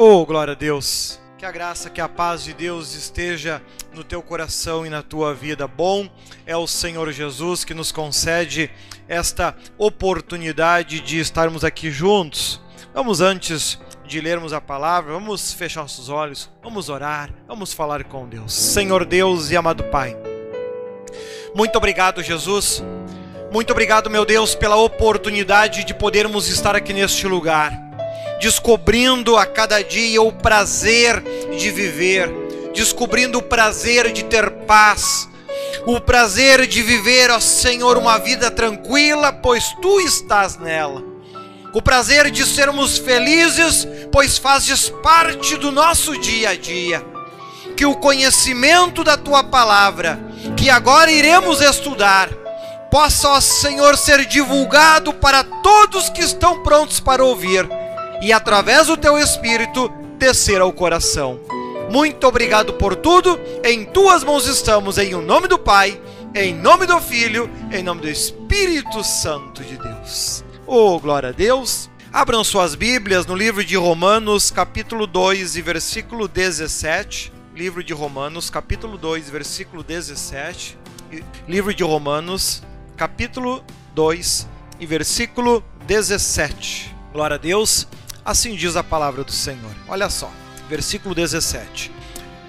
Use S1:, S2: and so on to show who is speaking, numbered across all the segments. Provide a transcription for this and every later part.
S1: Oh, glória a Deus. Que a graça, que a paz de Deus esteja no teu coração e na tua vida. Bom é o Senhor Jesus que nos concede esta oportunidade de estarmos aqui juntos. Vamos antes de lermos a palavra, vamos fechar nossos olhos, vamos orar, vamos falar com Deus. Senhor Deus e amado Pai, muito obrigado, Jesus. Muito obrigado, meu Deus, pela oportunidade de podermos estar aqui neste lugar descobrindo a cada dia o prazer de viver, descobrindo o prazer de ter paz, o prazer de viver, ó Senhor, uma vida tranquila, pois tu estás nela. O prazer de sermos felizes, pois fazes parte do nosso dia a dia. Que o conhecimento da tua palavra, que agora iremos estudar, possa, ó Senhor, ser divulgado para todos que estão prontos para ouvir e através do teu espírito descer ao coração. Muito obrigado por tudo. Em tuas mãos estamos, em o nome do Pai, em nome do Filho, em nome do Espírito Santo de Deus. Oh, glória a Deus. Abram suas Bíblias no livro de Romanos, capítulo 2 e versículo 17. Livro de Romanos, capítulo 2, versículo 17. Livro de Romanos, capítulo 2 e versículo 17. Glória a Deus. Assim diz a palavra do Senhor. Olha só, versículo 17: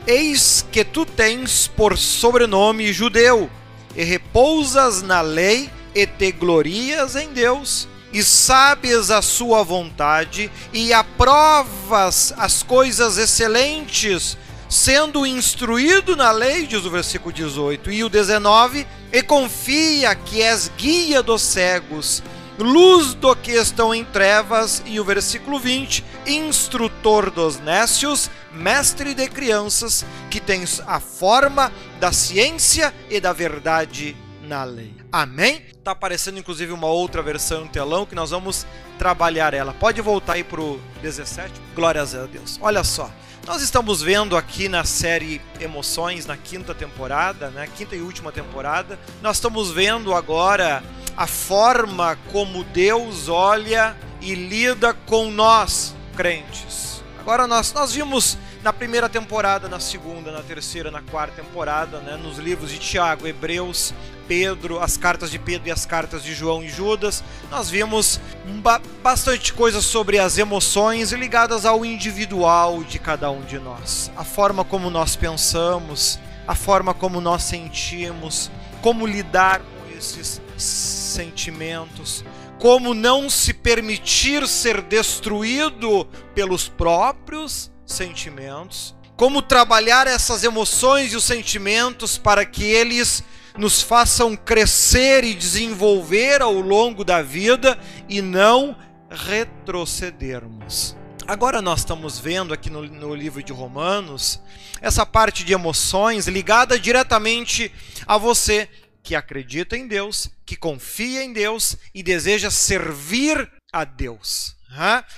S1: Eis que tu tens por sobrenome judeu, e repousas na lei, e te glorias em Deus, e sabes a sua vontade, e aprovas as coisas excelentes, sendo instruído na lei, diz o versículo 18, e o 19, e confia que és guia dos cegos luz do que estão em trevas, e o versículo 20, instrutor dos nécios, mestre de crianças, que tens a forma da ciência e da verdade na lei. Amém? Está aparecendo inclusive uma outra versão no telão que nós vamos trabalhar ela. Pode voltar aí para o 17? Glórias a Deus. Olha só. Nós estamos vendo aqui na série Emoções, na quinta temporada, né? Quinta e última temporada. Nós estamos vendo agora a forma como Deus olha e lida com nós, crentes. Agora nós, nós vimos na primeira temporada, na segunda, na terceira, na quarta temporada, né, nos livros de Tiago, Hebreus, Pedro, as cartas de Pedro e as cartas de João e Judas, nós vimos ba bastante coisa sobre as emoções ligadas ao individual de cada um de nós, a forma como nós pensamos, a forma como nós sentimos, como lidar com esses sentimentos, como não se permitir ser destruído pelos próprios sentimentos, como trabalhar essas emoções e os sentimentos para que eles nos façam crescer e desenvolver ao longo da vida e não retrocedermos. Agora nós estamos vendo aqui no, no, livro de Romanos essa parte de emoções ligada diretamente a você que acredita em Deus, que confia em Deus e deseja servir a Deus.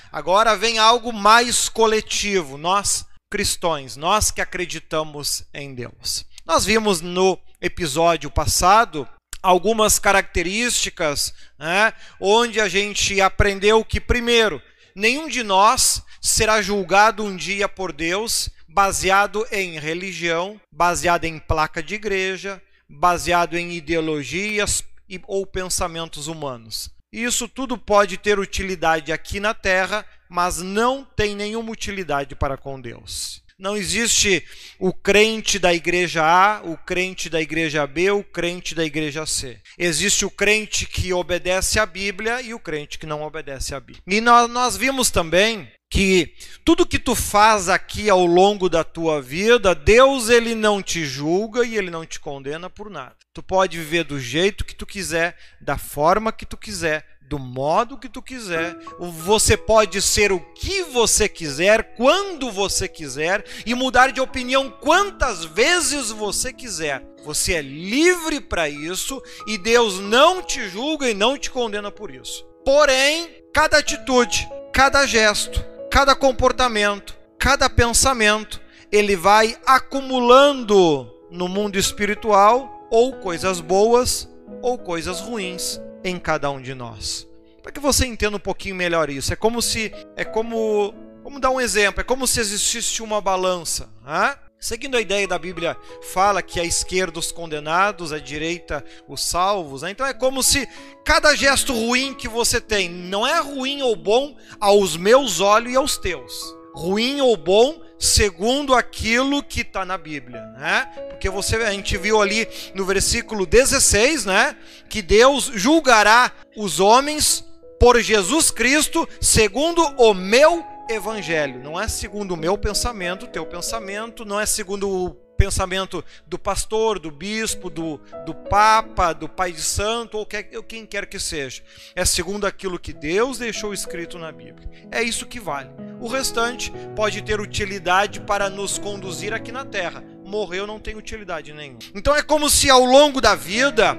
S1: Agora vem algo mais coletivo, nós cristãos, nós que acreditamos em Deus. Nós vimos no episódio passado algumas características né, onde a gente aprendeu que, primeiro, nenhum de nós será julgado um dia por Deus baseado em religião, baseado em placa de igreja, baseado em ideologias ou pensamentos humanos. Isso tudo pode ter utilidade aqui na Terra, mas não tem nenhuma utilidade para com Deus. Não existe o crente da igreja A, o crente da igreja B, o crente da igreja C. Existe o crente que obedece à Bíblia e o crente que não obedece à Bíblia. E nós, nós vimos também que tudo que tu faz aqui ao longo da tua vida, Deus ele não te julga e ele não te condena por nada. Tu pode viver do jeito que tu quiser, da forma que tu quiser, do modo que tu quiser. Você pode ser o que você quiser, quando você quiser e mudar de opinião quantas vezes você quiser. Você é livre para isso e Deus não te julga e não te condena por isso. Porém, cada atitude, cada gesto, cada comportamento, cada pensamento, ele vai acumulando no mundo espiritual ou coisas boas ou coisas ruins em cada um de nós. Para que você entenda um pouquinho melhor isso, é como se é como Vamos dar um exemplo: é como se existisse uma balança. Né? Seguindo a ideia da Bíblia, fala que à esquerda os condenados, à direita os salvos. Né? Então é como se cada gesto ruim que você tem não é ruim ou bom aos meus olhos e aos teus. Ruim ou bom segundo aquilo que está na Bíblia, né? Porque você, a gente viu ali no versículo 16, né? Que Deus julgará os homens por Jesus Cristo segundo o meu evangelho. Não é segundo o meu pensamento, teu pensamento, não é segundo o pensamento do pastor, do bispo, do, do papa, do pai de santo, ou quem quer que seja. É segundo aquilo que Deus deixou escrito na Bíblia. É isso que vale. O restante pode ter utilidade para nos conduzir aqui na terra. Morreu não tem utilidade nenhuma. Então é como se ao longo da vida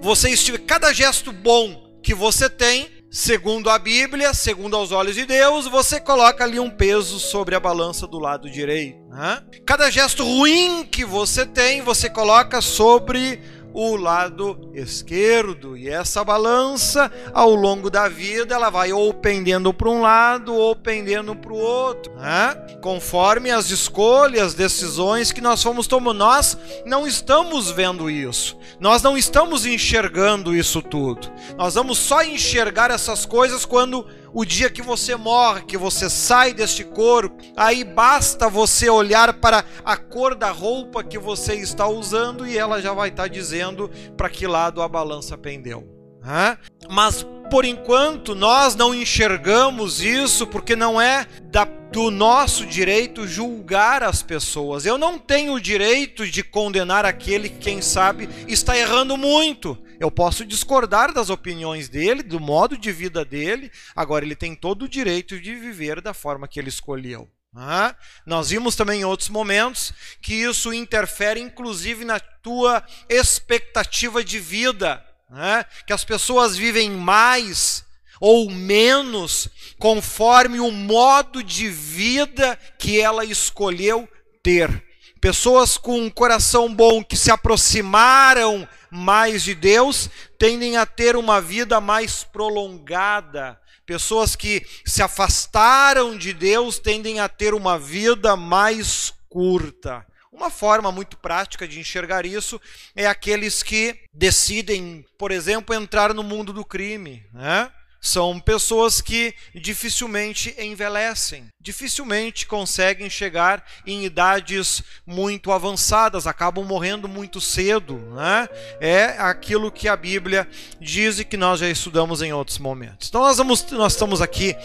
S1: você estiver cada gesto bom que você tem segundo a Bíblia, segundo aos olhos de Deus, você coloca ali um peso sobre a balança do lado direito. Né? Cada gesto ruim que você tem, você coloca sobre o lado esquerdo. E essa balança, ao longo da vida, ela vai ou pendendo para um lado ou pendendo para o outro, né? conforme as escolhas, decisões que nós fomos tomando. Nós não estamos vendo isso, nós não estamos enxergando isso tudo. Nós vamos só enxergar essas coisas quando o dia que você morre, que você sai deste corpo, aí basta você olhar para a cor da roupa que você está usando e ela já vai estar dizendo para que lado a balança pendeu. Mas por enquanto nós não enxergamos isso porque não é da, do nosso direito julgar as pessoas. Eu não tenho o direito de condenar aquele que, quem sabe, está errando muito. Eu posso discordar das opiniões dele, do modo de vida dele, agora ele tem todo o direito de viver da forma que ele escolheu. Ah, nós vimos também em outros momentos que isso interfere inclusive na tua expectativa de vida, né? que as pessoas vivem mais ou menos conforme o modo de vida que ela escolheu ter. Pessoas com um coração bom que se aproximaram mais de Deus tendem a ter uma vida mais prolongada. Pessoas que se afastaram de Deus tendem a ter uma vida mais curta. Uma forma muito prática de enxergar isso é aqueles que decidem, por exemplo, entrar no mundo do crime. Né? São pessoas que dificilmente envelhecem, dificilmente conseguem chegar em idades muito avançadas, acabam morrendo muito cedo. Né? É aquilo que a Bíblia diz e que nós já estudamos em outros momentos. Então nós, vamos, nós estamos aqui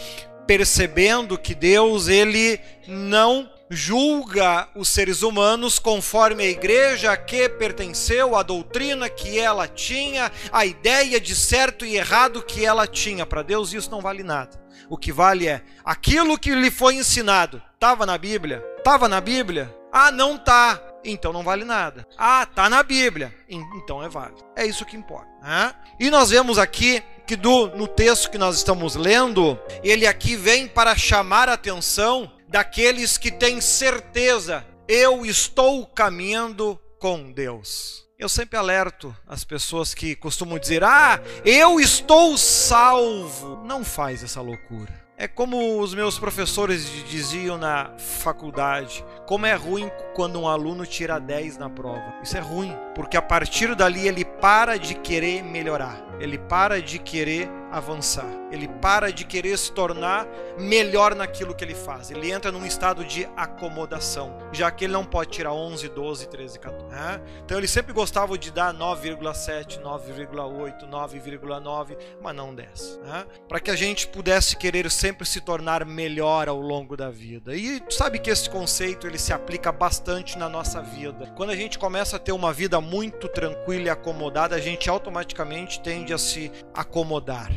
S1: percebendo que Deus ele não julga os seres humanos conforme a igreja a que pertenceu, a doutrina que ela tinha, a ideia de certo e errado que ela tinha. Para Deus isso não vale nada. O que vale é aquilo que lhe foi ensinado. Estava na Bíblia? Estava na Bíblia? Ah, não tá. Então não vale nada. Ah, tá na Bíblia. Então é válido. É isso que importa. Né? E nós vemos aqui que do, no texto que nós estamos lendo, ele aqui vem para chamar a atenção daqueles que têm certeza, eu estou caminhando com Deus. Eu sempre alerto as pessoas que costumam dizer: "Ah, eu estou salvo". Não faz essa loucura. É como os meus professores diziam na faculdade: como é ruim quando um aluno tira 10 na prova. Isso é ruim, porque a partir dali ele para de querer melhorar, ele para de querer avançar, ele para de querer se tornar melhor naquilo que ele faz. Ele entra num estado de acomodação, já que ele não pode tirar 11, 12, 13, 14. Né? Então ele sempre gostava de dar 9,7, 9,8, 9,9, mas não 10. Né? Para que a gente pudesse querer sempre se tornar melhor ao longo da vida. E sabe que esse conceito ele se aplica bastante na nossa vida. Quando a gente começa a ter uma vida muito tranquila e acomodada, a gente automaticamente tende a se acomodar.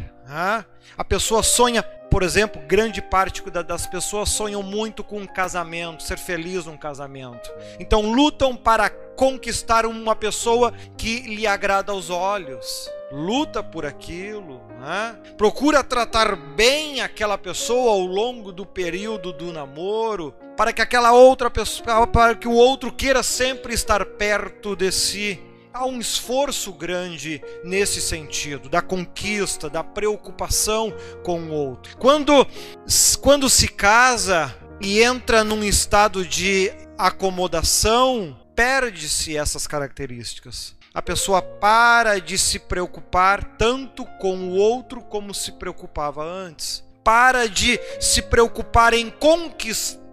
S1: A pessoa sonha, por exemplo, grande parte das pessoas sonham muito com um casamento, ser feliz num casamento. Então lutam para conquistar uma pessoa que lhe agrada aos olhos. Luta por aquilo, procura tratar bem aquela pessoa ao longo do período do namoro, para que aquela outra pessoa, para que o outro queira sempre estar perto de si há um esforço grande nesse sentido, da conquista, da preocupação com o outro. Quando, quando se casa e entra num estado de acomodação, perde-se essas características. A pessoa para de se preocupar tanto com o outro como se preocupava antes. Para de se preocupar em conquistar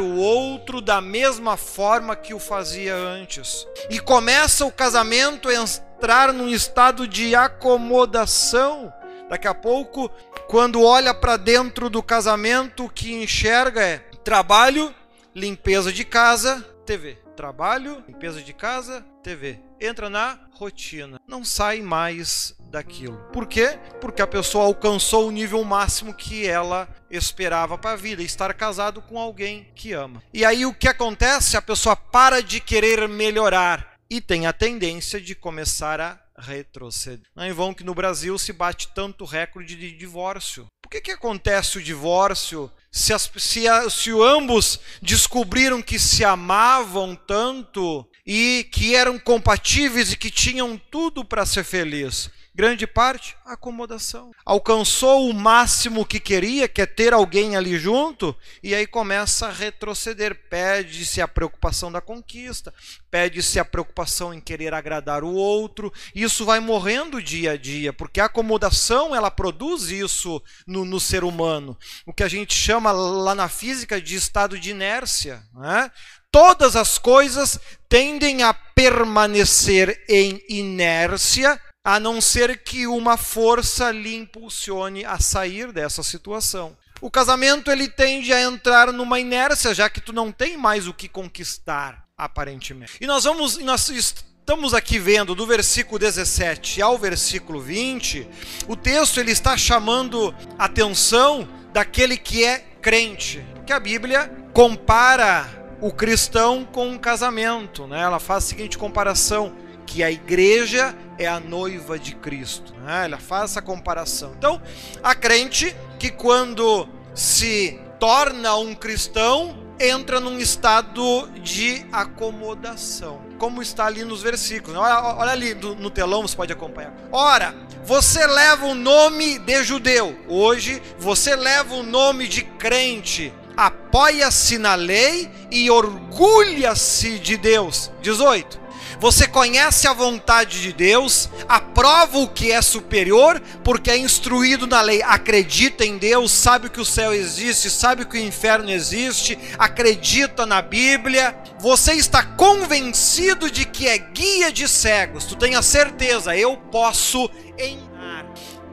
S1: o outro da mesma forma que o fazia antes. E começa o casamento a entrar num estado de acomodação. Daqui a pouco, quando olha para dentro do casamento, o que enxerga é trabalho, limpeza de casa, TV. Trabalho, limpeza de casa, TV. Entra na rotina. Não sai mais daquilo. Por quê? Porque a pessoa alcançou o nível máximo que ela esperava para a vida, estar casado com alguém que ama. E aí o que acontece? A pessoa para de querer melhorar e tem a tendência de começar a retroceder. Não é vão que no Brasil se bate tanto recorde de divórcio. Por que, que acontece o divórcio se, as, se, a, se ambos descobriram que se amavam tanto e que eram compatíveis e que tinham tudo para ser feliz? Grande parte, acomodação. Alcançou o máximo que queria, que é ter alguém ali junto, e aí começa a retroceder. Pede-se a preocupação da conquista, pede-se a preocupação em querer agradar o outro. Isso vai morrendo dia a dia, porque a acomodação ela produz isso no, no ser humano. O que a gente chama lá na física de estado de inércia. Né? Todas as coisas tendem a permanecer em inércia a não ser que uma força lhe impulsione a sair dessa situação. O casamento ele tende a entrar numa inércia, já que tu não tem mais o que conquistar, aparentemente. E nós vamos nós estamos aqui vendo do versículo 17 ao versículo 20, o texto ele está chamando atenção daquele que é crente, que a Bíblia compara o cristão com um casamento, né? Ela faz a seguinte comparação: que a igreja é a noiva de Cristo. Né? Ela faz essa comparação. Então, a crente que quando se torna um cristão, entra num estado de acomodação. Como está ali nos versículos. Olha, olha ali no telão, você pode acompanhar. Ora, você leva o nome de judeu. Hoje, você leva o nome de crente. Apoia-se na lei e orgulha-se de Deus. 18. Você conhece a vontade de Deus, aprova o que é superior, porque é instruído na lei, acredita em Deus, sabe que o céu existe, sabe que o inferno existe, acredita na Bíblia. Você está convencido de que é guia de cegos. Tu tem a certeza, eu posso ensinar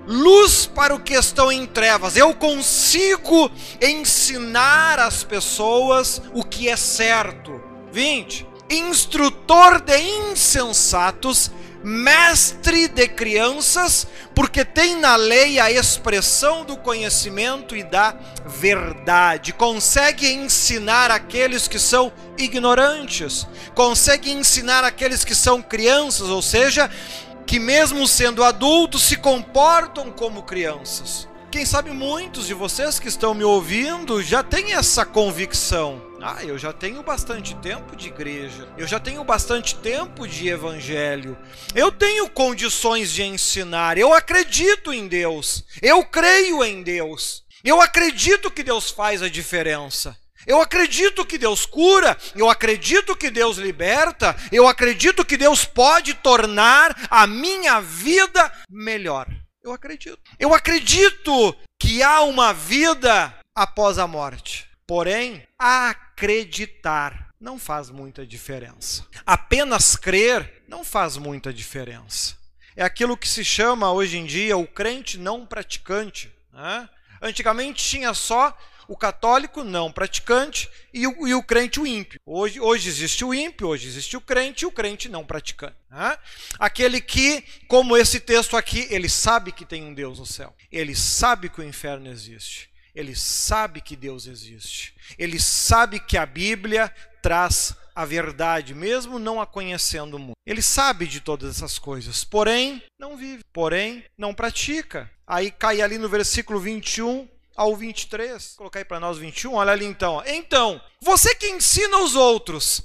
S1: luz para o que estão em trevas. Eu consigo ensinar às pessoas o que é certo. 20 instrutor de insensatos, mestre de crianças, porque tem na lei a expressão do conhecimento e da verdade. Consegue ensinar aqueles que são ignorantes, consegue ensinar aqueles que são crianças, ou seja, que mesmo sendo adultos se comportam como crianças. Quem sabe muitos de vocês que estão me ouvindo já têm essa convicção. Ah, eu já tenho bastante tempo de igreja, eu já tenho bastante tempo de evangelho, eu tenho condições de ensinar, eu acredito em Deus, eu creio em Deus, eu acredito que Deus faz a diferença. Eu acredito que Deus cura, eu acredito que Deus liberta, eu acredito que Deus pode tornar a minha vida melhor. Eu acredito. Eu acredito que há uma vida após a morte. Porém, acreditar não faz muita diferença. Apenas crer não faz muita diferença. É aquilo que se chama hoje em dia o crente não praticante. Né? Antigamente tinha só o católico não praticante e o, e o crente o ímpio. Hoje, hoje existe o ímpio, hoje existe o crente e o crente não praticante. Né? Aquele que, como esse texto aqui, ele sabe que tem um Deus no céu, ele sabe que o inferno existe, ele sabe que Deus existe, ele sabe que a Bíblia traz a verdade, mesmo não a conhecendo muito. Ele sabe de todas essas coisas, porém não vive, porém não pratica. Aí cai ali no versículo 21 ao 23. Vou colocar aí para nós 21. Olha ali então. Então, você que ensina os outros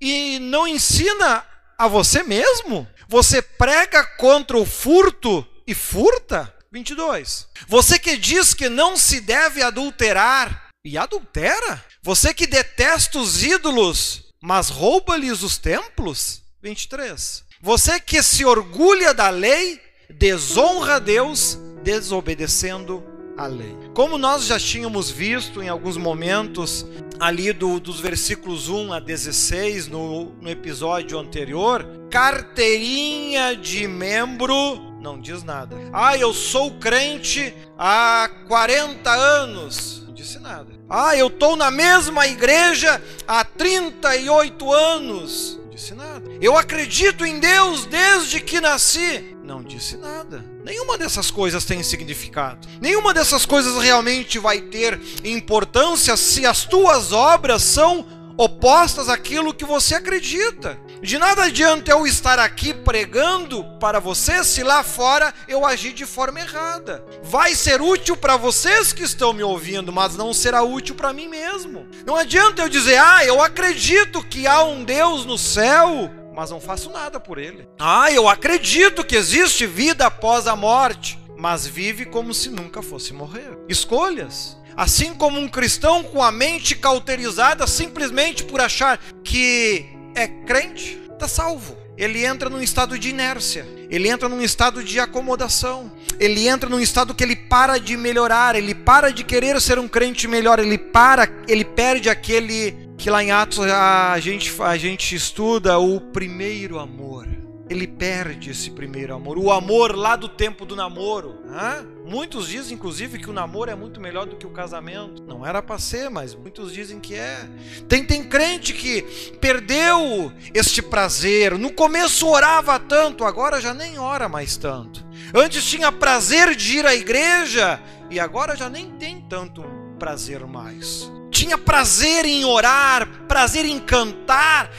S1: e não ensina a você mesmo? Você prega contra o furto e furta? 22. Você que diz que não se deve adulterar e adultera? Você que detesta os ídolos, mas rouba-lhes os templos? 23. Você que se orgulha da lei, desonra a Deus, desobedecendo a lei. Como nós já tínhamos visto em alguns momentos ali do, dos versículos 1 a 16 no, no episódio anterior, carteirinha de membro não diz nada. Ah, eu sou crente há 40 anos. Não disse nada. Ah, eu estou na mesma igreja há 38 anos. Não disse nada. Eu acredito em Deus desde que nasci. Não disse nada. Nenhuma dessas coisas tem significado. Nenhuma dessas coisas realmente vai ter importância se as tuas obras são opostas àquilo que você acredita. De nada adianta eu estar aqui pregando para você se lá fora eu agir de forma errada. Vai ser útil para vocês que estão me ouvindo, mas não será útil para mim mesmo. Não adianta eu dizer, ah, eu acredito que há um Deus no céu, mas não faço nada por ele. Ah, eu acredito que existe vida após a morte, mas vive como se nunca fosse morrer. Escolhas. Assim como um cristão com a mente cauterizada simplesmente por achar que é crente, está salvo. Ele entra num estado de inércia, ele entra num estado de acomodação, ele entra num estado que ele para de melhorar, ele para de querer ser um crente melhor, ele para, ele perde aquele que lá em Atos a gente, a gente estuda o primeiro amor ele perde esse primeiro amor, o amor lá do tempo do namoro. Né? Muitos dizem, inclusive, que o namoro é muito melhor do que o casamento. Não era para ser, mas muitos dizem que é. Tem, tem crente que perdeu este prazer. No começo orava tanto, agora já nem ora mais tanto. Antes tinha prazer de ir à igreja e agora já nem tem tanto prazer mais. Tinha prazer em orar, prazer em cantar,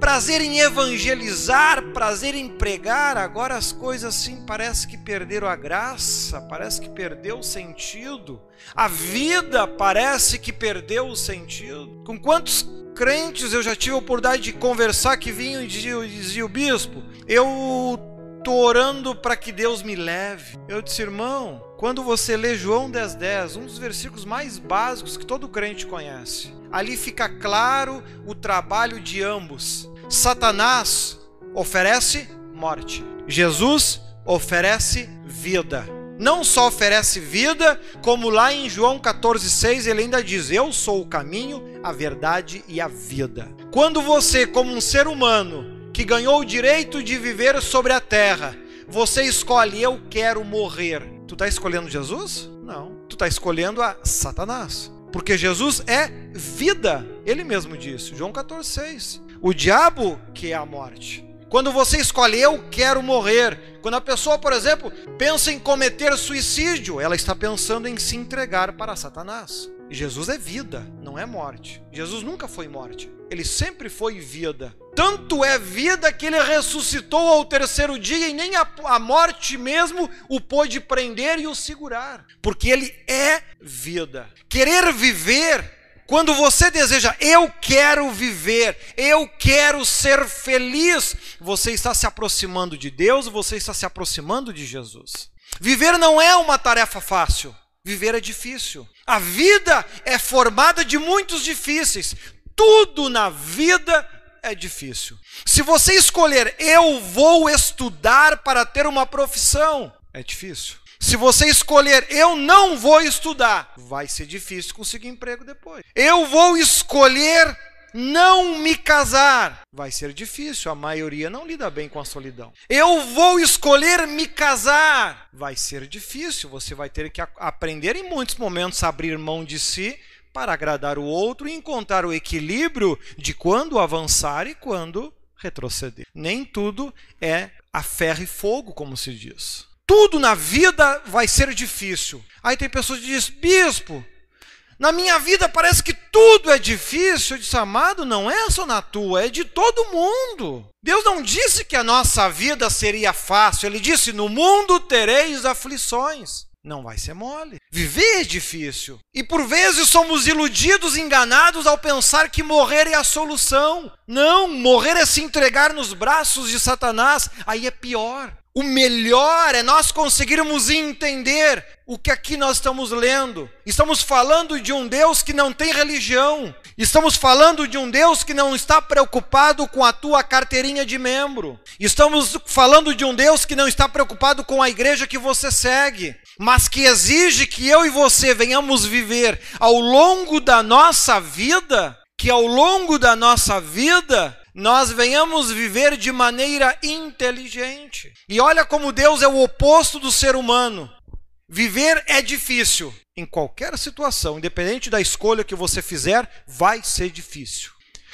S1: prazer em evangelizar, prazer em pregar, agora as coisas assim parece que perderam a graça, parece que perdeu o sentido. A vida parece que perdeu o sentido. Com quantos crentes eu já tive a oportunidade de conversar que vinham e diziam, dizia o bispo, eu tô orando para que Deus me leve. Eu disse, irmão, quando você lê João 10:10, 10, um dos versículos mais básicos que todo crente conhece, ali fica claro o trabalho de ambos. Satanás oferece morte. Jesus oferece vida. Não só oferece vida, como lá em João 14,6 ele ainda diz: Eu sou o caminho, a verdade e a vida. Quando você, como um ser humano que ganhou o direito de viver sobre a terra, você escolhe, eu quero morrer. Tu está escolhendo Jesus? Não. Tu está escolhendo a Satanás. Porque Jesus é vida. Ele mesmo disse, João 14,6. O diabo que é a morte. Quando você escolhe, eu quero morrer. Quando a pessoa, por exemplo, pensa em cometer suicídio, ela está pensando em se entregar para Satanás. Jesus é vida, não é morte. Jesus nunca foi morte, ele sempre foi vida. Tanto é vida que ele ressuscitou ao terceiro dia e nem a, a morte mesmo o pôde prender e o segurar, porque ele é vida. Querer viver quando você deseja, eu quero viver, eu quero ser feliz, você está se aproximando de Deus, você está se aproximando de Jesus. Viver não é uma tarefa fácil, viver é difícil. A vida é formada de muitos difíceis. Tudo na vida é difícil. Se você escolher, eu vou estudar para ter uma profissão, é difícil. Se você escolher, eu não vou estudar, vai ser difícil conseguir emprego depois. Eu vou escolher não me casar, vai ser difícil, a maioria não lida bem com a solidão. Eu vou escolher me casar, vai ser difícil, você vai ter que aprender em muitos momentos a abrir mão de si para agradar o outro e encontrar o equilíbrio de quando avançar e quando retroceder. Nem tudo é a ferro e fogo, como se diz tudo na vida vai ser difícil. Aí tem pessoas que dizem, bispo, na minha vida parece que tudo é difícil. Eu disse, amado, não é só na tua, é de todo mundo. Deus não disse que a nossa vida seria fácil, Ele disse: no mundo tereis aflições. Não vai ser mole. Viver é difícil. E por vezes somos iludidos, enganados ao pensar que morrer é a solução. Não, morrer é se entregar nos braços de Satanás. Aí é pior. O melhor é nós conseguirmos entender o que aqui nós estamos lendo. Estamos falando de um Deus que não tem religião. Estamos falando de um Deus que não está preocupado com a tua carteirinha de membro. Estamos falando de um Deus que não está preocupado com a igreja que você segue, mas que exige que eu e você venhamos viver ao longo da nossa vida, que ao longo da nossa vida nós venhamos viver de maneira inteligente. E olha como Deus é o oposto do ser humano. Viver é difícil. Em qualquer situação, independente da escolha que você fizer, vai ser difícil.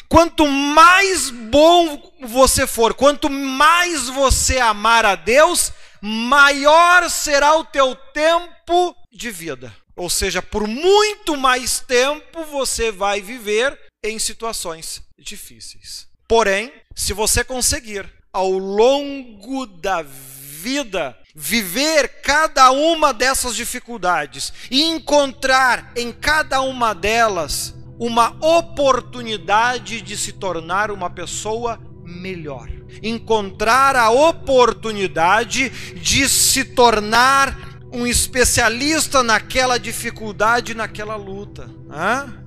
S1: Quanto mais bom você for, quanto mais você amar a Deus, maior será o teu tempo de vida. Ou seja, por muito mais tempo você vai viver em situações difíceis. Porém, se você conseguir, ao longo da vida, viver cada uma dessas dificuldades e encontrar em cada uma delas uma oportunidade de se tornar uma pessoa melhor. Encontrar a oportunidade de se tornar um especialista naquela dificuldade, naquela luta.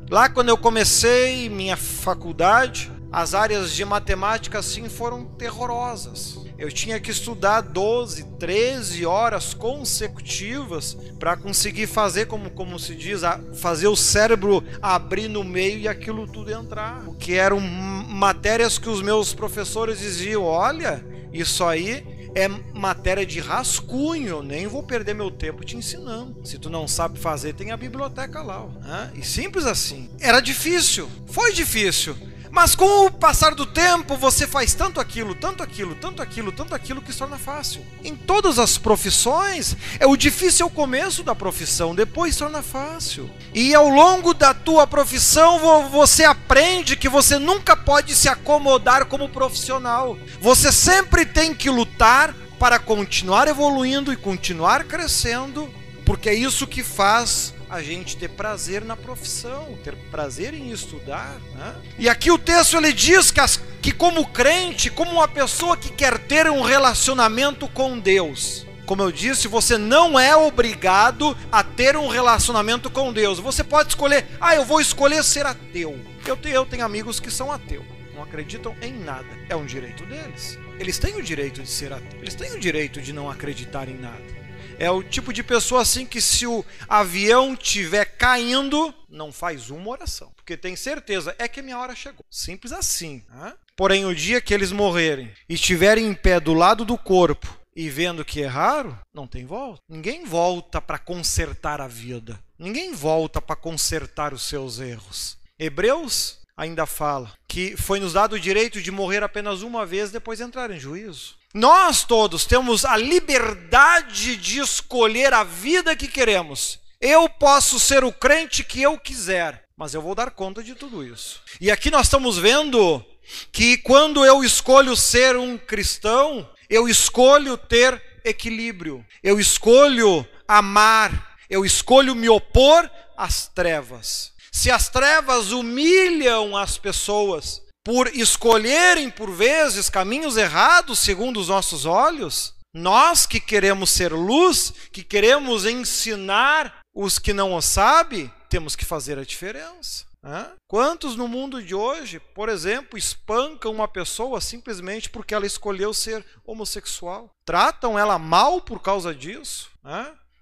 S1: Lá quando eu comecei minha faculdade, as áreas de matemática assim foram terrorosas. Eu tinha que estudar 12, 13 horas consecutivas para conseguir fazer, como, como se diz, fazer o cérebro abrir no meio e aquilo tudo entrar. Que eram matérias que os meus professores diziam: olha, isso aí é matéria de rascunho, nem vou perder meu tempo te ensinando. Se tu não sabe fazer, tem a biblioteca lá. Né? E simples assim. Era difícil, foi difícil. Mas com o passar do tempo, você faz tanto aquilo, tanto aquilo, tanto aquilo, tanto aquilo que se torna fácil. Em todas as profissões, é o difícil é o começo da profissão, depois se torna fácil. E ao longo da tua profissão, você aprende que você nunca pode se acomodar como profissional. Você sempre tem que lutar para continuar evoluindo e continuar crescendo, porque é isso que faz a gente ter prazer na profissão, ter prazer em estudar. Né? E aqui o texto ele diz que, as, que, como crente, como uma pessoa que quer ter um relacionamento com Deus, como eu disse, você não é obrigado a ter um relacionamento com Deus. Você pode escolher, ah, eu vou escolher ser ateu. Eu tenho, eu tenho amigos que são ateus, não acreditam em nada. É um direito deles. Eles têm o direito de ser ateus. Eles têm o direito de não acreditar em nada. É o tipo de pessoa assim que se o avião tiver caindo, não faz uma oração, porque tem certeza é que minha hora chegou. Simples assim. Né? Porém, o dia que eles morrerem e estiverem em pé do lado do corpo e vendo que erraram, não tem volta. Ninguém volta para consertar a vida. Ninguém volta para consertar os seus erros. Hebreus ainda fala que foi nos dado o direito de morrer apenas uma vez depois entrar em juízo. Nós todos temos a liberdade de escolher a vida que queremos. Eu posso ser o crente que eu quiser, mas eu vou dar conta de tudo isso. E aqui nós estamos vendo que quando eu escolho ser um cristão, eu escolho ter equilíbrio, eu escolho amar, eu escolho me opor às trevas. Se as trevas humilham as pessoas, por escolherem por vezes caminhos errados segundo os nossos olhos, nós que queremos ser luz, que queremos ensinar os que não o sabem, temos que fazer a diferença. Quantos no mundo de hoje, por exemplo, espancam uma pessoa simplesmente porque ela escolheu ser homossexual? Tratam ela mal por causa disso?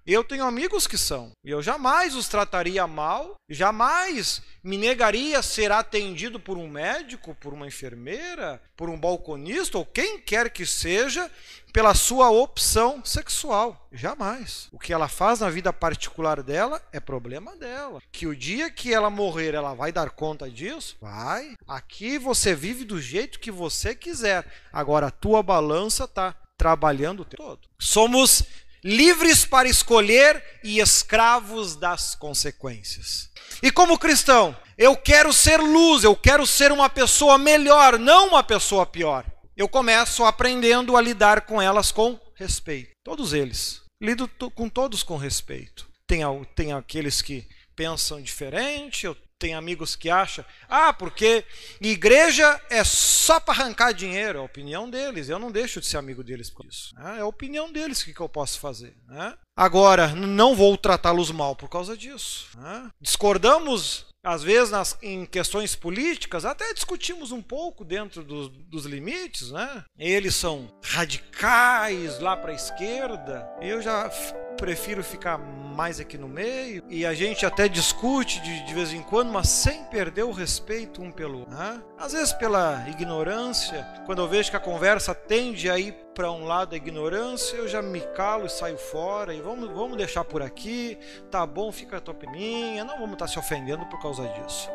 S1: Eu tenho amigos que são, e eu jamais os trataria mal, jamais me negaria a ser atendido por um médico, por uma enfermeira, por um balconista ou quem quer que seja, pela sua opção sexual. Jamais. O que ela faz na vida particular dela é problema dela. Que o dia que ela morrer, ela vai dar conta disso? Vai. Aqui você vive do jeito que você quiser. Agora a tua balança está trabalhando o tempo todo. Somos livres para escolher e escravos das consequências. E como cristão, eu quero ser luz, eu quero ser uma pessoa melhor, não uma pessoa pior. Eu começo aprendendo a lidar com elas com respeito. Todos eles. lido com todos com respeito. Tem, tem aqueles que pensam diferente, eu tenho amigos que acham, ah, porque igreja é só para arrancar dinheiro, é a opinião deles, eu não deixo de ser amigo deles por isso. Né? É a opinião deles, o que, que eu posso fazer? Né? Agora, não vou tratá-los mal por causa disso. Né? Discordamos às vezes nas, em questões políticas, até discutimos um pouco dentro do, dos limites, né? Eles são radicais lá para a esquerda, eu já prefiro ficar mais aqui no meio e a gente até discute de, de vez em quando, mas sem perder o respeito um pelo outro. Né? Às vezes pela ignorância, quando eu vejo que a conversa tende a ir para um lado da ignorância, eu já me calo e saio fora e vamos, vamos deixar por aqui, tá bom, fica a tua opinião, não vamos estar tá se ofendendo por causa disso.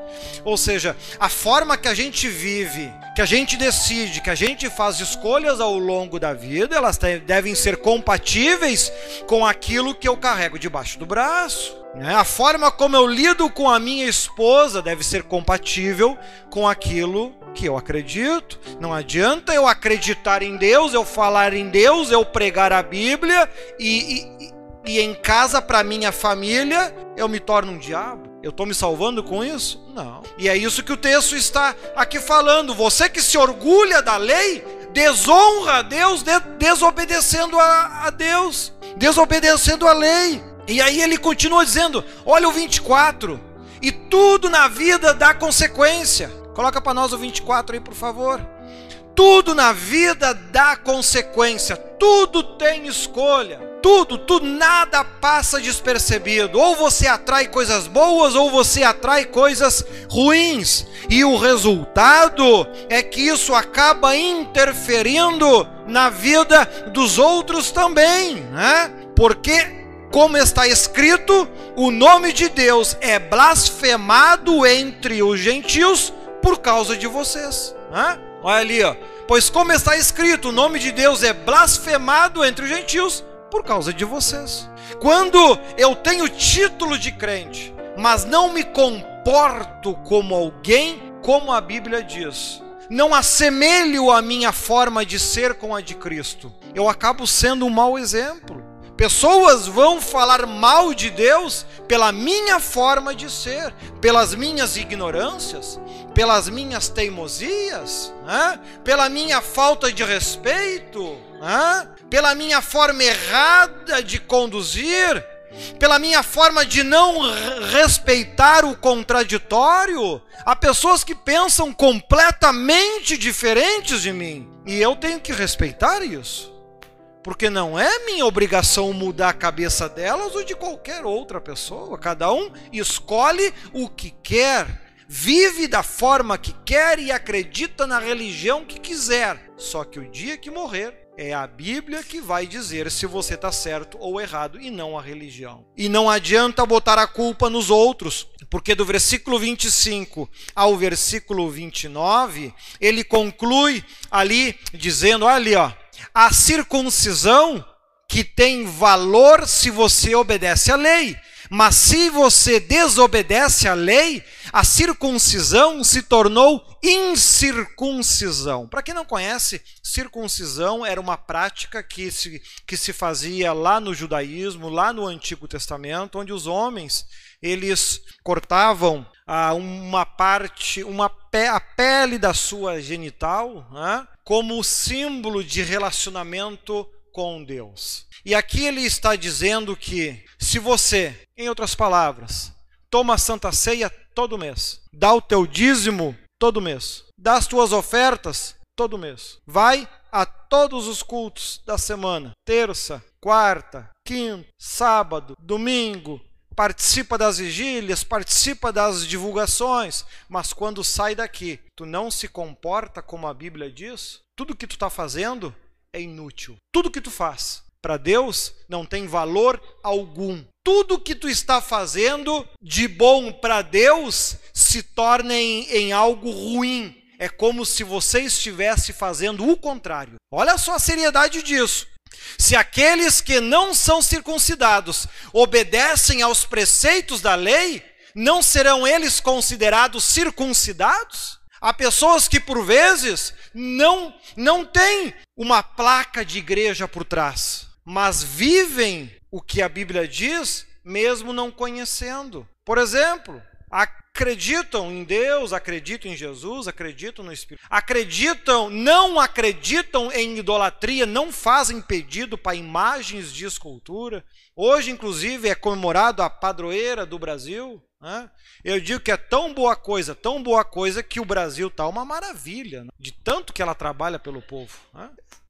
S1: Ou seja, a forma que a gente vive, que a gente decide, que a gente faz escolhas ao longo da vida, elas devem ser compatíveis com aquilo que eu carrego debaixo do braço. Né? A forma como eu lido com a minha esposa deve ser compatível com aquilo que eu acredito. Não adianta eu acreditar em Deus, eu falar em Deus, eu pregar a Bíblia e, e, e em casa para minha família eu me torno um diabo. Eu estou me salvando com isso? Não. E é isso que o texto está aqui falando. Você que se orgulha da lei, desonra a Deus, desobedecendo a, a Deus, desobedecendo a lei. E aí ele continua dizendo: olha o 24, e tudo na vida dá consequência. Coloca para nós o 24 aí, por favor. Tudo na vida dá consequência, tudo tem escolha, tudo, tudo, nada passa despercebido. Ou você atrai coisas boas, ou você atrai coisas ruins. E o resultado é que isso acaba interferindo na vida dos outros também, né? Porque como está escrito, o nome de Deus é blasfemado entre os gentios por causa de vocês. Né? Olha ali, ó. Pois como está escrito, o nome de Deus é blasfemado entre os gentios por causa de vocês. Quando eu tenho título de crente, mas não me comporto como alguém, como a Bíblia diz, não assemelho a minha forma de ser com a de Cristo, eu acabo sendo um mau exemplo. Pessoas vão falar mal de Deus pela minha forma de ser, pelas minhas ignorâncias, pelas minhas teimosias, né? pela minha falta de respeito, né? pela minha forma errada de conduzir, pela minha forma de não respeitar o contraditório. Há pessoas que pensam completamente diferentes de mim e eu tenho que respeitar isso. Porque não é minha obrigação mudar a cabeça delas ou de qualquer outra pessoa. Cada um escolhe o que quer, vive da forma que quer e acredita na religião que quiser. Só que o dia que morrer, é a Bíblia que vai dizer se você está certo ou errado e não a religião. E não adianta botar a culpa nos outros, porque do versículo 25 ao versículo 29, ele conclui ali dizendo: olha ali, ó, a circuncisão que tem valor se você obedece à lei. Mas se você desobedece à lei, a circuncisão se tornou incircuncisão. Para quem não conhece, circuncisão era uma prática que se, que se fazia lá no judaísmo, lá no Antigo Testamento, onde os homens eles cortavam ah, uma parte, uma pe a pele da sua genital, né, como símbolo de relacionamento com Deus. E aqui ele está dizendo que se você, em outras palavras, toma a santa ceia todo mês, dá o teu dízimo todo mês, dá as tuas ofertas todo mês, vai a todos os cultos da semana, terça, quarta, quinta, sábado, domingo, participa das vigílias, participa das divulgações, mas quando sai daqui, tu não se comporta como a Bíblia diz, tudo que tu está fazendo é inútil. Tudo que tu faz para Deus não tem valor algum. Tudo que tu está fazendo de bom para Deus se torna em, em algo ruim. É como se você estivesse fazendo o contrário. Olha só a seriedade disso. Se aqueles que não são circuncidados obedecem aos preceitos da lei, não serão eles considerados circuncidados? Há pessoas que por vezes não não têm uma placa de igreja por trás. mas vivem o que a Bíblia diz, mesmo não conhecendo. Por exemplo, acreditam em Deus, acreditam em Jesus, acreditam no Espírito. Acreditam, não acreditam em idolatria, não fazem pedido para imagens de escultura. Hoje, inclusive, é comemorado a padroeira do Brasil. Né? Eu digo que é tão boa coisa, tão boa coisa, que o Brasil está uma maravilha, né? de tanto que ela trabalha pelo povo. Né?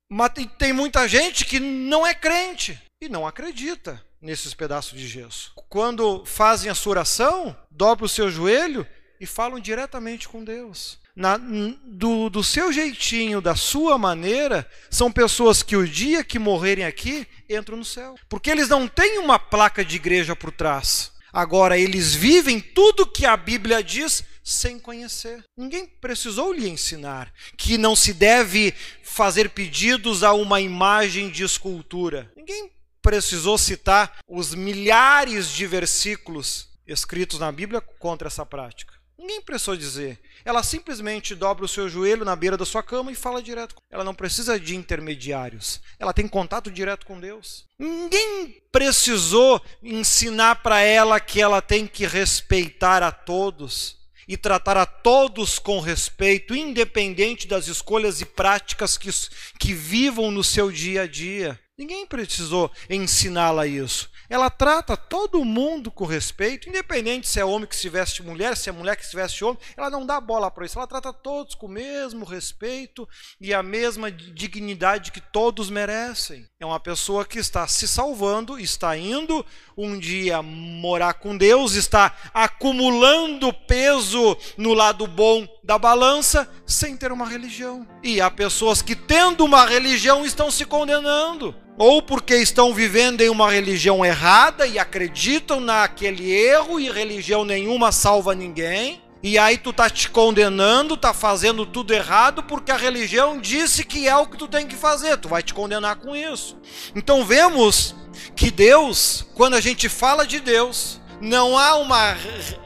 S1: Mas tem muita gente que não é crente e não acredita nesses pedaços de gesso. Quando fazem a sua oração, dobram o seu joelho e falam diretamente com Deus. Na, do, do seu jeitinho, da sua maneira, são pessoas que o dia que morrerem aqui entram no céu. Porque eles não têm uma placa de igreja por trás. Agora, eles vivem tudo que a Bíblia diz sem conhecer. Ninguém precisou lhe ensinar que não se deve fazer pedidos a uma imagem de escultura. Ninguém precisou citar os milhares de versículos escritos na Bíblia contra essa prática. Ninguém precisou dizer. Ela simplesmente dobra o seu joelho na beira da sua cama e fala direto. Ela não precisa de intermediários. Ela tem contato direto com Deus. Ninguém precisou ensinar para ela que ela tem que respeitar a todos e tratar a todos com respeito, independente das escolhas e práticas que, que vivam no seu dia a dia. Ninguém precisou ensiná-la isso. Ela trata todo mundo com respeito, independente se é homem que se veste mulher, se é mulher que se veste homem, ela não dá bola para isso. Ela trata todos com o mesmo respeito e a mesma dignidade que todos merecem. É uma pessoa que está se salvando, está indo um dia morar com Deus, está acumulando peso no lado bom da balança sem ter uma religião. E há pessoas que, tendo uma religião, estão se condenando ou porque estão vivendo em uma religião errada e acreditam naquele erro e religião nenhuma salva ninguém. E aí tu tá te condenando, tá fazendo tudo errado porque a religião disse que é o que tu tem que fazer. Tu vai te condenar com isso. Então vemos que Deus, quando a gente fala de Deus, não há uma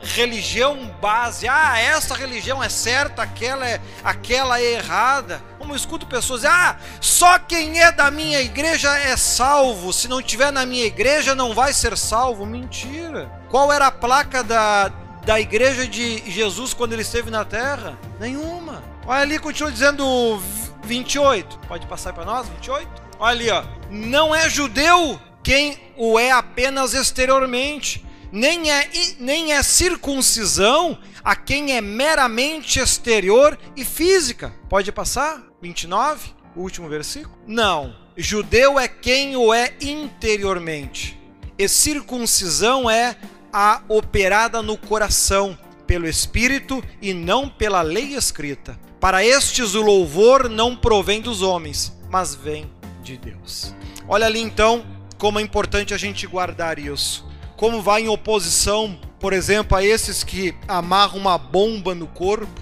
S1: religião base. Ah, essa religião é certa, aquela é, aquela é errada. Como eu escuto pessoas ah, só quem é da minha igreja é salvo. Se não tiver na minha igreja, não vai ser salvo. Mentira. Qual era a placa da, da igreja de Jesus quando ele esteve na terra? Nenhuma. Olha ali, continua dizendo 28. Pode passar para nós, 28? Olha ali, ó. Não é judeu quem o é apenas exteriormente nem é, nem é circuncisão a quem é meramente exterior e física. Pode passar? 29, o último versículo? Não. Judeu é quem o é interiormente. E circuncisão é a operada no coração, pelo Espírito e não pela lei escrita. Para estes o louvor não provém dos homens, mas vem de Deus. Olha ali então como é importante a gente guardar isso como vai em oposição, por exemplo, a esses que amarram uma bomba no corpo,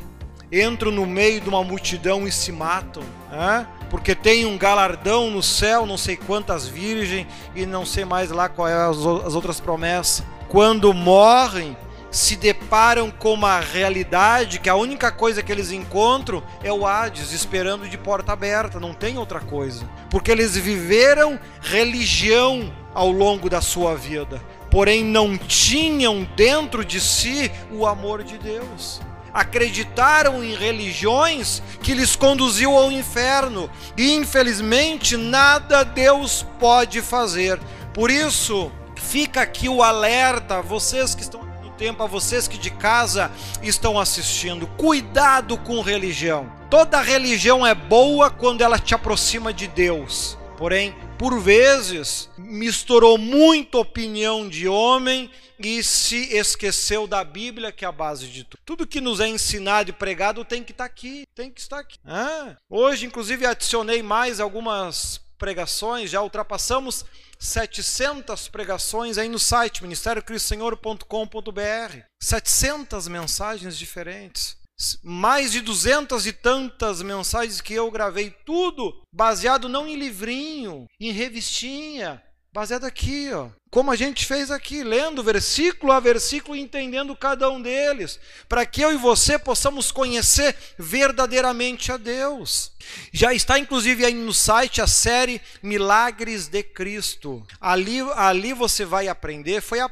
S1: entram no meio de uma multidão e se matam, né? porque tem um galardão no céu, não sei quantas virgens e não sei mais lá qual é as, as outras promessas. Quando morrem, se deparam com uma realidade que a única coisa que eles encontram é o Hades esperando de porta aberta, não tem outra coisa. Porque eles viveram religião ao longo da sua vida porém não tinham dentro de si o amor de Deus. Acreditaram em religiões que lhes conduziu ao inferno e infelizmente nada Deus pode fazer. Por isso, fica aqui o alerta, vocês que estão no tempo, a vocês que de casa estão assistindo, cuidado com religião. Toda religião é boa quando ela te aproxima de Deus. Porém, por vezes, misturou muito opinião de homem e se esqueceu da Bíblia, que é a base de tudo. Tudo que nos é ensinado e pregado tem que estar aqui, tem que estar aqui. Ah, hoje, inclusive, adicionei mais algumas pregações, já ultrapassamos 700 pregações aí no site ministériocristosenhor.com.br. 700 mensagens diferentes mais de duzentas e tantas mensagens que eu gravei, tudo baseado não em livrinho, em revistinha, Baseado aqui, ó. Como a gente fez aqui, lendo versículo a versículo, entendendo cada um deles, para que eu e você possamos conhecer verdadeiramente a Deus. Já está inclusive aí no site a série Milagres de Cristo. Ali, ali você vai aprender, foi a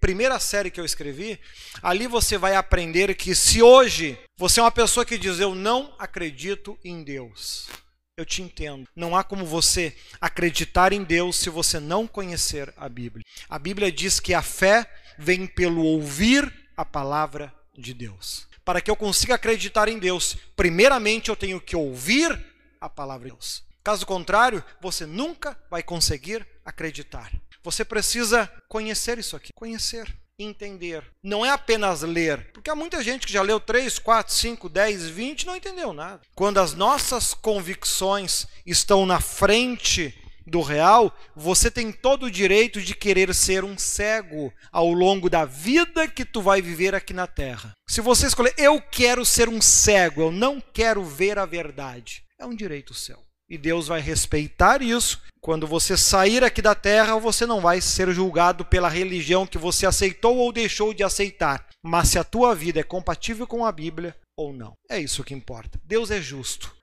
S1: primeira série que eu escrevi, ali você vai aprender que se hoje você é uma pessoa que diz eu não acredito em Deus, eu te entendo. Não há como você acreditar em Deus se você não conhecer a Bíblia. A Bíblia diz que a fé vem pelo ouvir a palavra de Deus. Para que eu consiga acreditar em Deus, primeiramente eu tenho que ouvir a palavra de Deus. Caso contrário, você nunca vai conseguir acreditar. Você precisa conhecer isso aqui, conhecer, entender. Não é apenas ler, porque há muita gente que já leu 3, 4, 5, 10, 20 e não entendeu nada. Quando as nossas convicções estão na frente do real, você tem todo o direito de querer ser um cego ao longo da vida que tu vai viver aqui na terra. Se você escolher, eu quero ser um cego, eu não quero ver a verdade, é um direito seu. E Deus vai respeitar isso. Quando você sair aqui da terra, você não vai ser julgado pela religião que você aceitou ou deixou de aceitar, mas se a tua vida é compatível com a Bíblia ou não. É isso que importa. Deus é justo.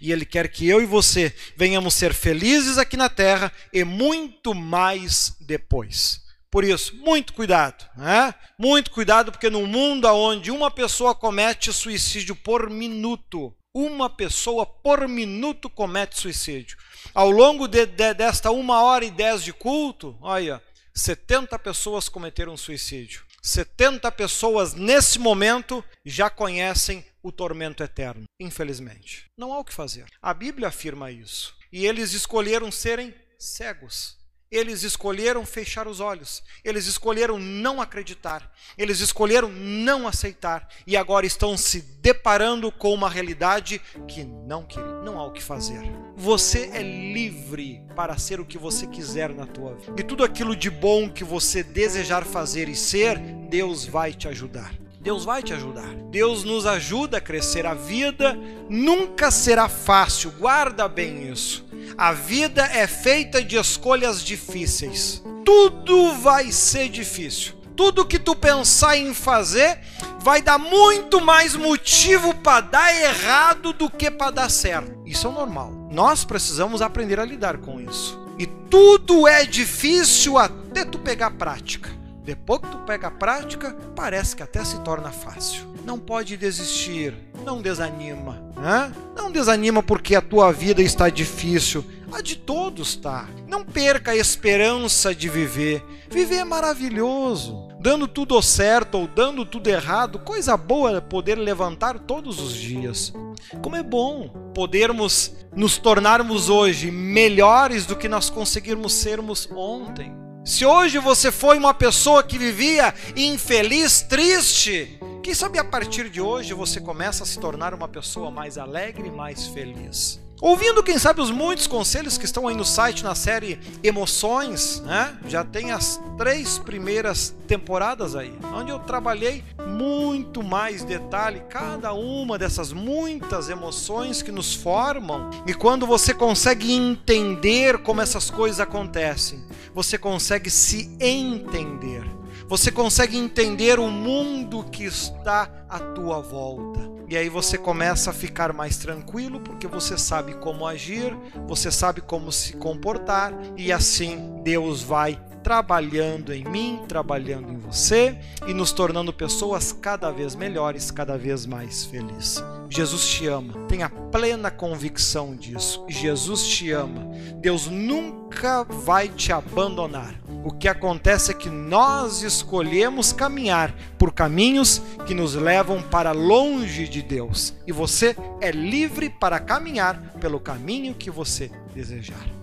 S1: E Ele quer que eu e você venhamos ser felizes aqui na terra e muito mais depois. Por isso, muito cuidado, né? Muito cuidado, porque no mundo onde uma pessoa comete suicídio por minuto, uma pessoa por minuto comete suicídio. Ao longo de, de, desta uma hora e dez de culto, olha, 70 pessoas cometeram suicídio. 70 pessoas nesse momento já conhecem o tormento eterno, infelizmente. Não há o que fazer. A Bíblia afirma isso. E eles escolheram serem cegos. Eles escolheram fechar os olhos, eles escolheram não acreditar, eles escolheram não aceitar e agora estão se deparando com uma realidade que não queriam, não há o que fazer. Você é livre para ser o que você quiser na tua vida. E tudo aquilo de bom que você desejar fazer e ser, Deus vai te ajudar. Deus vai te ajudar. Deus nos ajuda a crescer. A vida nunca será fácil. Guarda bem isso. A vida é feita de escolhas difíceis. Tudo vai ser difícil. Tudo que tu pensar em fazer vai dar muito mais motivo para dar errado do que para dar certo. Isso é normal. Nós precisamos aprender a lidar com isso. E tudo é difícil até tu pegar prática. Depois que tu pega a prática, parece que até se torna fácil. Não pode desistir, não desanima. Né? Não desanima porque a tua vida está difícil. A de todos está. Não perca a esperança de viver. Viver é maravilhoso. Dando tudo certo ou dando tudo errado, coisa boa é poder levantar todos os dias. Como é bom podermos nos tornarmos hoje melhores do que nós conseguirmos sermos ontem. Se hoje você foi uma pessoa que vivia infeliz, triste, quem sabe a partir de hoje você começa a se tornar uma pessoa mais alegre e mais feliz. Ouvindo, quem sabe, os muitos conselhos que estão aí no site na série Emoções, né? Já tem as três primeiras temporadas aí, onde eu trabalhei muito mais detalhe cada uma dessas muitas emoções que nos formam. E quando você consegue entender como essas coisas acontecem, você consegue se entender. Você consegue entender o mundo que está à tua volta. E aí você começa a ficar mais tranquilo porque você sabe como agir, você sabe como se comportar e assim Deus vai trabalhando em mim, trabalhando em você e nos tornando pessoas cada vez melhores, cada vez mais felizes. Jesus te ama, tenha plena convicção disso. Jesus te ama. Deus nunca vai te abandonar. O que acontece é que nós escolhemos caminhar por caminhos que nos levam para longe de Deus. E você é livre para caminhar pelo caminho que você desejar.